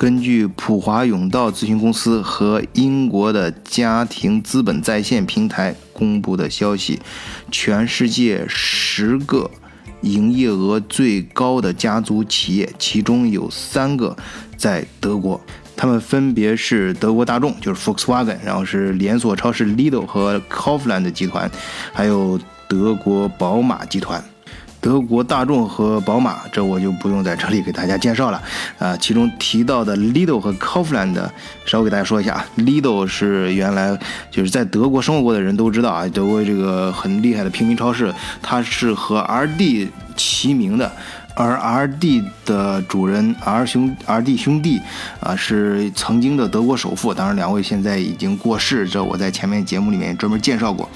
根据普华永道咨询公司和英国的家庭资本在线平台公布的消息，全世界十个营业额最高的家族企业，其中有三个在德国，他们分别是德国大众，就是 Volkswagen，然后是连锁超市 Lidl 和 Kaufland 集团，还有德国宝马集团。德国大众和宝马，这我就不用在这里给大家介绍了。啊，其中提到的 Lidl 和 Kaufland，稍微给大家说一下啊。Lidl 是原来就是在德国生活过的人都知道啊，德国这个很厉害的平民超市，它是和 RD 齐名的。而 RD 的主人 R 兄 RD 兄弟啊，是曾经的德国首富，当然两位现在已经过世，这我在前面节目里面专门介绍过。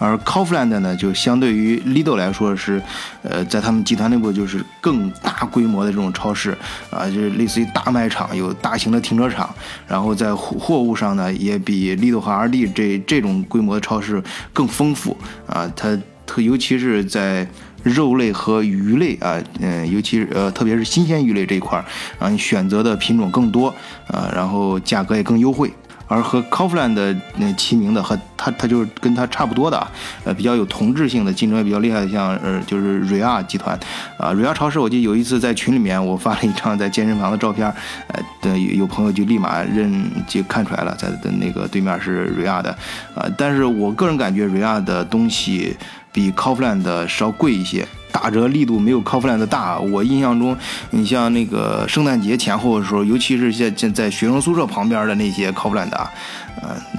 而 Kaufland 呢，就相对于 Lidl 来说是，呃，在他们集团内部就是更大规模的这种超市啊，就是类似于大卖场，有大型的停车场，然后在货货物上呢，也比 Lidl 和 RD 这这种规模的超市更丰富啊，它特尤其是在肉类和鱼类啊，嗯，尤其是呃，特别是新鲜鱼类这一块儿啊，你选择的品种更多啊，然后价格也更优惠。而和 Kaufland 那齐名的，和它它就是跟它差不多的，呃，比较有同质性的，竞争也比较厉害的，像呃，就是瑞亚集团，啊，瑞亚超市，我记得有一次在群里面，我发了一张在健身房的照片，呃，的有朋友就立马认就看出来了，在的那个对面是瑞亚的，啊，但是我个人感觉瑞亚的东西比 Kaufland 稍贵一些。打折力度没有 Coffland 大，我印象中，你像那个圣诞节前后的时候，尤其是在在学生宿舍旁边的那些 Coffland 啊。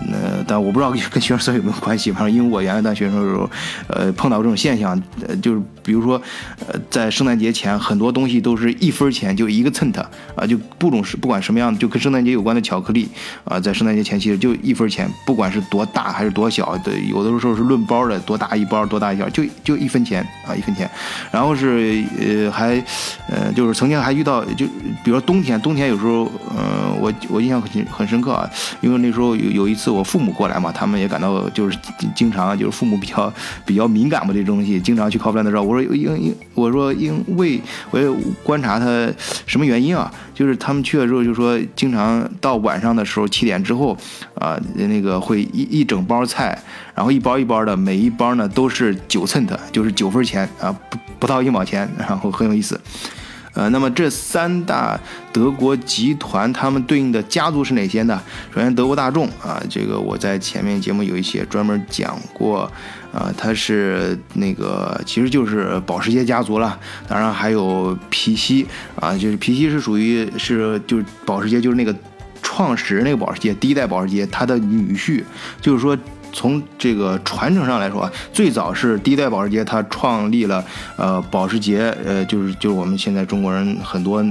那但我不知道跟学生宿舍有没有关系，反正因为我原来当学生的时候，呃，碰到这种现象，呃，就是比如说，呃，在圣诞节前，很多东西都是一分钱就一个 cent 啊，就不种是不管什么样的，就跟圣诞节有关的巧克力啊，在圣诞节前期就一分钱，不管是多大还是多小的，有的时候是论包的，多大一包，多大一小，就就一分钱啊，一分钱。然后是呃还，呃就是曾经还遇到，就比如说冬天，冬天有时候，嗯，我我印象很很深刻啊，因为那时候。有有一次我父母过来嘛，他们也感到就是经常就是父母比较比较敏感嘛，这东西经常去 Kaufland 的时候，我说因因我说因为我也观察他什么原因啊，就是他们去了之后就说经常到晚上的时候七点之后啊，那个会一一整包菜，然后一包一包的，每一包呢都是九 cent，就是九分钱啊，不不到一毛钱，然后很有意思。呃，那么这三大德国集团，他们对应的家族是哪些呢？首先，德国大众啊，这个我在前面节目有一些专门讲过，啊，它是那个其实就是保时捷家族了。当然还有皮西啊，就是皮西是属于是就是保时捷就是那个创始人那个保时捷第一代保时捷他的女婿，就是说。从这个传承上来说啊，最早是第一代保时捷，它创立了呃保时捷，呃就是就是我们现在中国人很多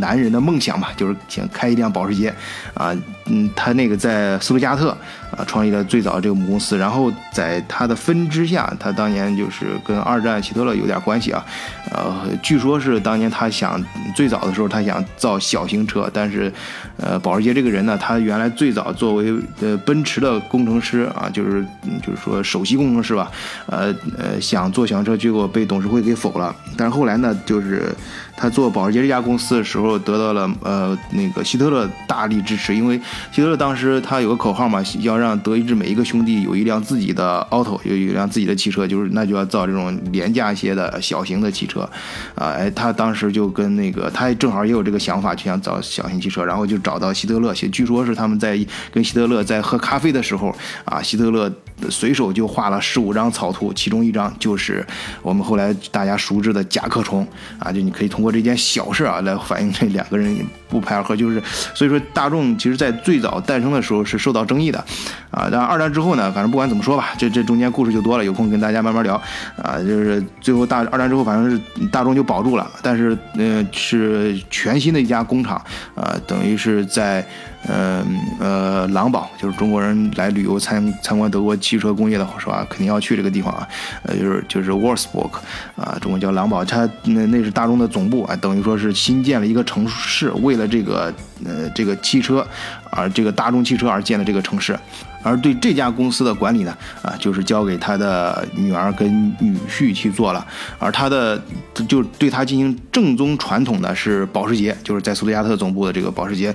男人的梦想嘛，就是想开一辆保时捷啊，嗯，他那个在斯图加特啊创立了最早这个母公司，然后在他的分支下，他当年就是跟二战希特勒有点关系啊，呃，据说是当年他想最早的时候他想造小型车，但是呃保时捷这个人呢，他原来最早作为呃奔驰的工程师。啊，就是就是说首席工程师吧，呃呃，想做小型车，结果被董事会给否了。但是后来呢，就是他做保时捷这家公司的时候，得到了呃那个希特勒大力支持，因为希特勒当时他有个口号嘛，要让德意志每一个兄弟有一辆自己的 auto，有一辆自己的汽车，就是那就要造这种廉价一些的小型的汽车。啊，哎，他当时就跟那个他正好也有这个想法，就想造小型汽车，然后就找到希特勒，据说是他们在跟希特勒在喝咖啡的时候啊。希特勒随手就画了十五张草图，其中一张就是我们后来大家熟知的甲壳虫啊，就你可以通过这件小事啊来反映这两个人不拍而合，就是所以说大众其实在最早诞生的时候是受到争议的啊，但二战之后呢，反正不管怎么说吧，这这中间故事就多了，有空跟大家慢慢聊啊，就是最后大二战之后，反正是大众就保住了，但是呃是全新的一家工厂啊，等于是在。嗯呃，狼堡就是中国人来旅游参参观德国汽车工业的是吧？肯定要去这个地方啊。呃，就是就是 Wolfsburg 啊，中文叫狼堡，它那那是大众的总部啊，等于说是新建了一个城市，为了这个呃这个汽车而这个大众汽车而建的这个城市。而对这家公司的管理呢，啊，就是交给他的女儿跟女婿去做了。而他的就对他进行正宗传统的是保时捷，就是在斯图加特总部的这个保时捷。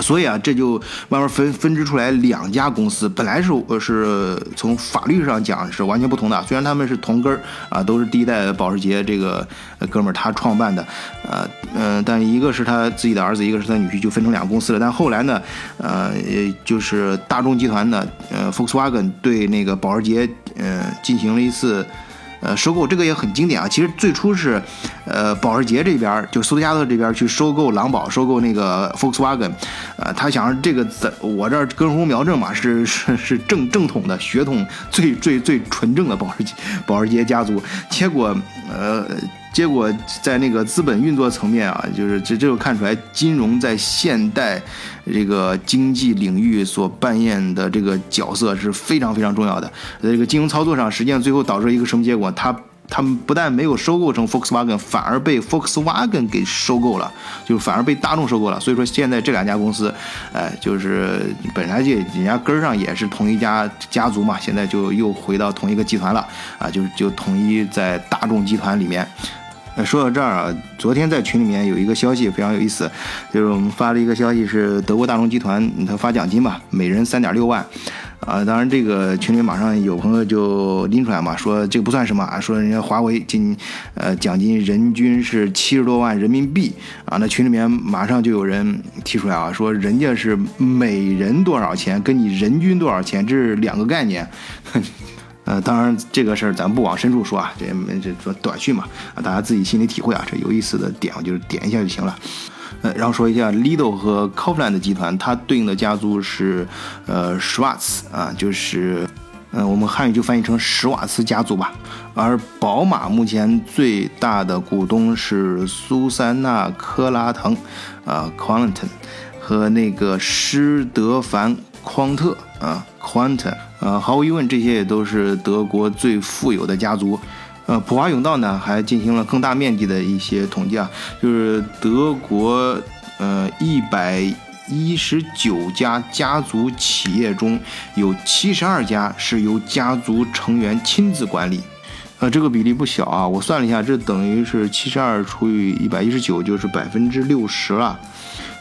所以啊，这就慢慢分分支出来两家公司，本来是呃是从法律上讲是完全不同的，虽然他们是同根儿啊，都是第一代保时捷这个哥们儿他创办的，呃嗯，但一个是他自己的儿子，一个是他女婿，就分成两个公司了。但后来呢，呃，也就是大众集团呢，呃，Volkswagen 对那个保时捷，呃，进行了一次。呃，收购这个也很经典啊。其实最初是，呃，保时捷这边就斯图加特这边去收购狼堡，收购那个 Volkswagen，呃，他想这个在我这儿根红苗正嘛，是是 是正正统的血统最最最纯正的保时捷保时捷家族。结果，呃。结果在那个资本运作层面啊，就是这这就看出来金融在现代这个经济领域所扮演的这个角色是非常非常重要的。这个金融操作上，实际上最后导致一个什么结果？他他们不但没有收购成 Volkswagen，反而被 Volkswagen 给收购了，就反而被大众收购了。所以说现在这两家公司，哎，就是本来就人家根儿上也是同一家家族嘛，现在就又回到同一个集团了啊，就就统一在大众集团里面。说到这儿啊，昨天在群里面有一个消息非常有意思，就是我们发了一个消息，是德国大众集团他发奖金嘛，每人三点六万，啊，当然这个群里马上有朋友就拎出来嘛，说这个不算什么啊，说人家华为今呃奖金人均是七十多万人民币啊，那群里面马上就有人提出来啊，说人家是每人多少钱，跟你人均多少钱这是两个概念。呃，当然这个事儿咱不往深处说啊，这这说短讯嘛，啊，大家自己心里体会啊。这有意思的点，我就是点一下就行了。呃，然后说一下 Lido 和 Kaufland 集团，它对应的家族是呃 Schwarz 啊，就是嗯，我们汉语就翻译成史瓦茨家族吧。而宝马目前最大的股东是苏珊娜科拉腾啊 q u a n t o n 和那个施德凡匡特啊 Quantum。呃，毫无疑问，这些也都是德国最富有的家族。呃，普华永道呢，还进行了更大面积的一些统计啊，就是德国呃一百一十九家家族企业中有七十二家是由家族成员亲自管理。呃，这个比例不小啊，我算了一下，这等于是七十二除以一百一十九，就是百分之六十了。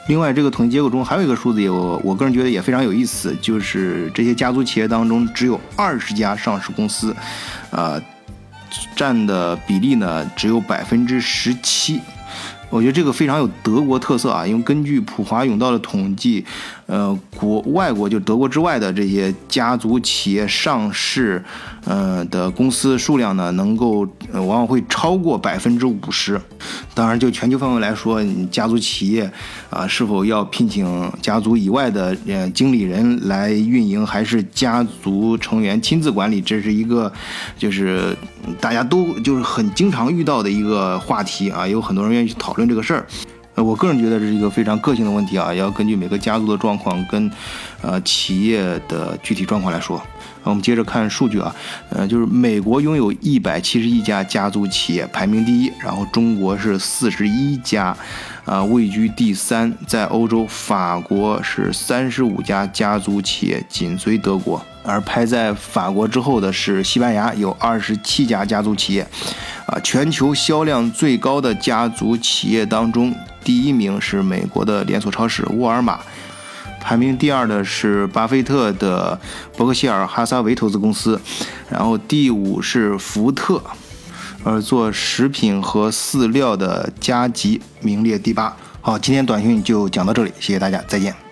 另外，这个统计结果中还有一个数字，也我我个人觉得也非常有意思，就是这些家族企业当中只有二十家上市公司，啊，占的比例呢只有百分之十七。我觉得这个非常有德国特色啊，因为根据普华永道的统计，呃，国外国就德国之外的这些家族企业上市，呃的公司数量呢，能够往往会超过百分之五十。当然，就全球范围来说，你家族企业啊，是否要聘请家族以外的呃经理人来运营，还是家族成员亲自管理，这是一个就是大家都就是很经常遇到的一个话题啊，有很多人愿意去讨论这个事儿。呃，我个人觉得这是一个非常个性的问题啊，要根据每个家族的状况跟呃企业的具体状况来说。我们接着看数据啊，呃，就是美国拥有一百七十一家家族企业，排名第一，然后中国是四十一家，啊，位居第三。在欧洲，法国是三十五家家族企业，紧随德国。而排在法国之后的是西班牙，有二十七家家族企业。啊，全球销量最高的家族企业当中，第一名是美国的连锁超市沃尔玛。排名第二的是巴菲特的伯克希尔哈撒韦投资公司，然后第五是福特，而做食品和饲料的加吉名列第八。好，今天短讯就讲到这里，谢谢大家，再见。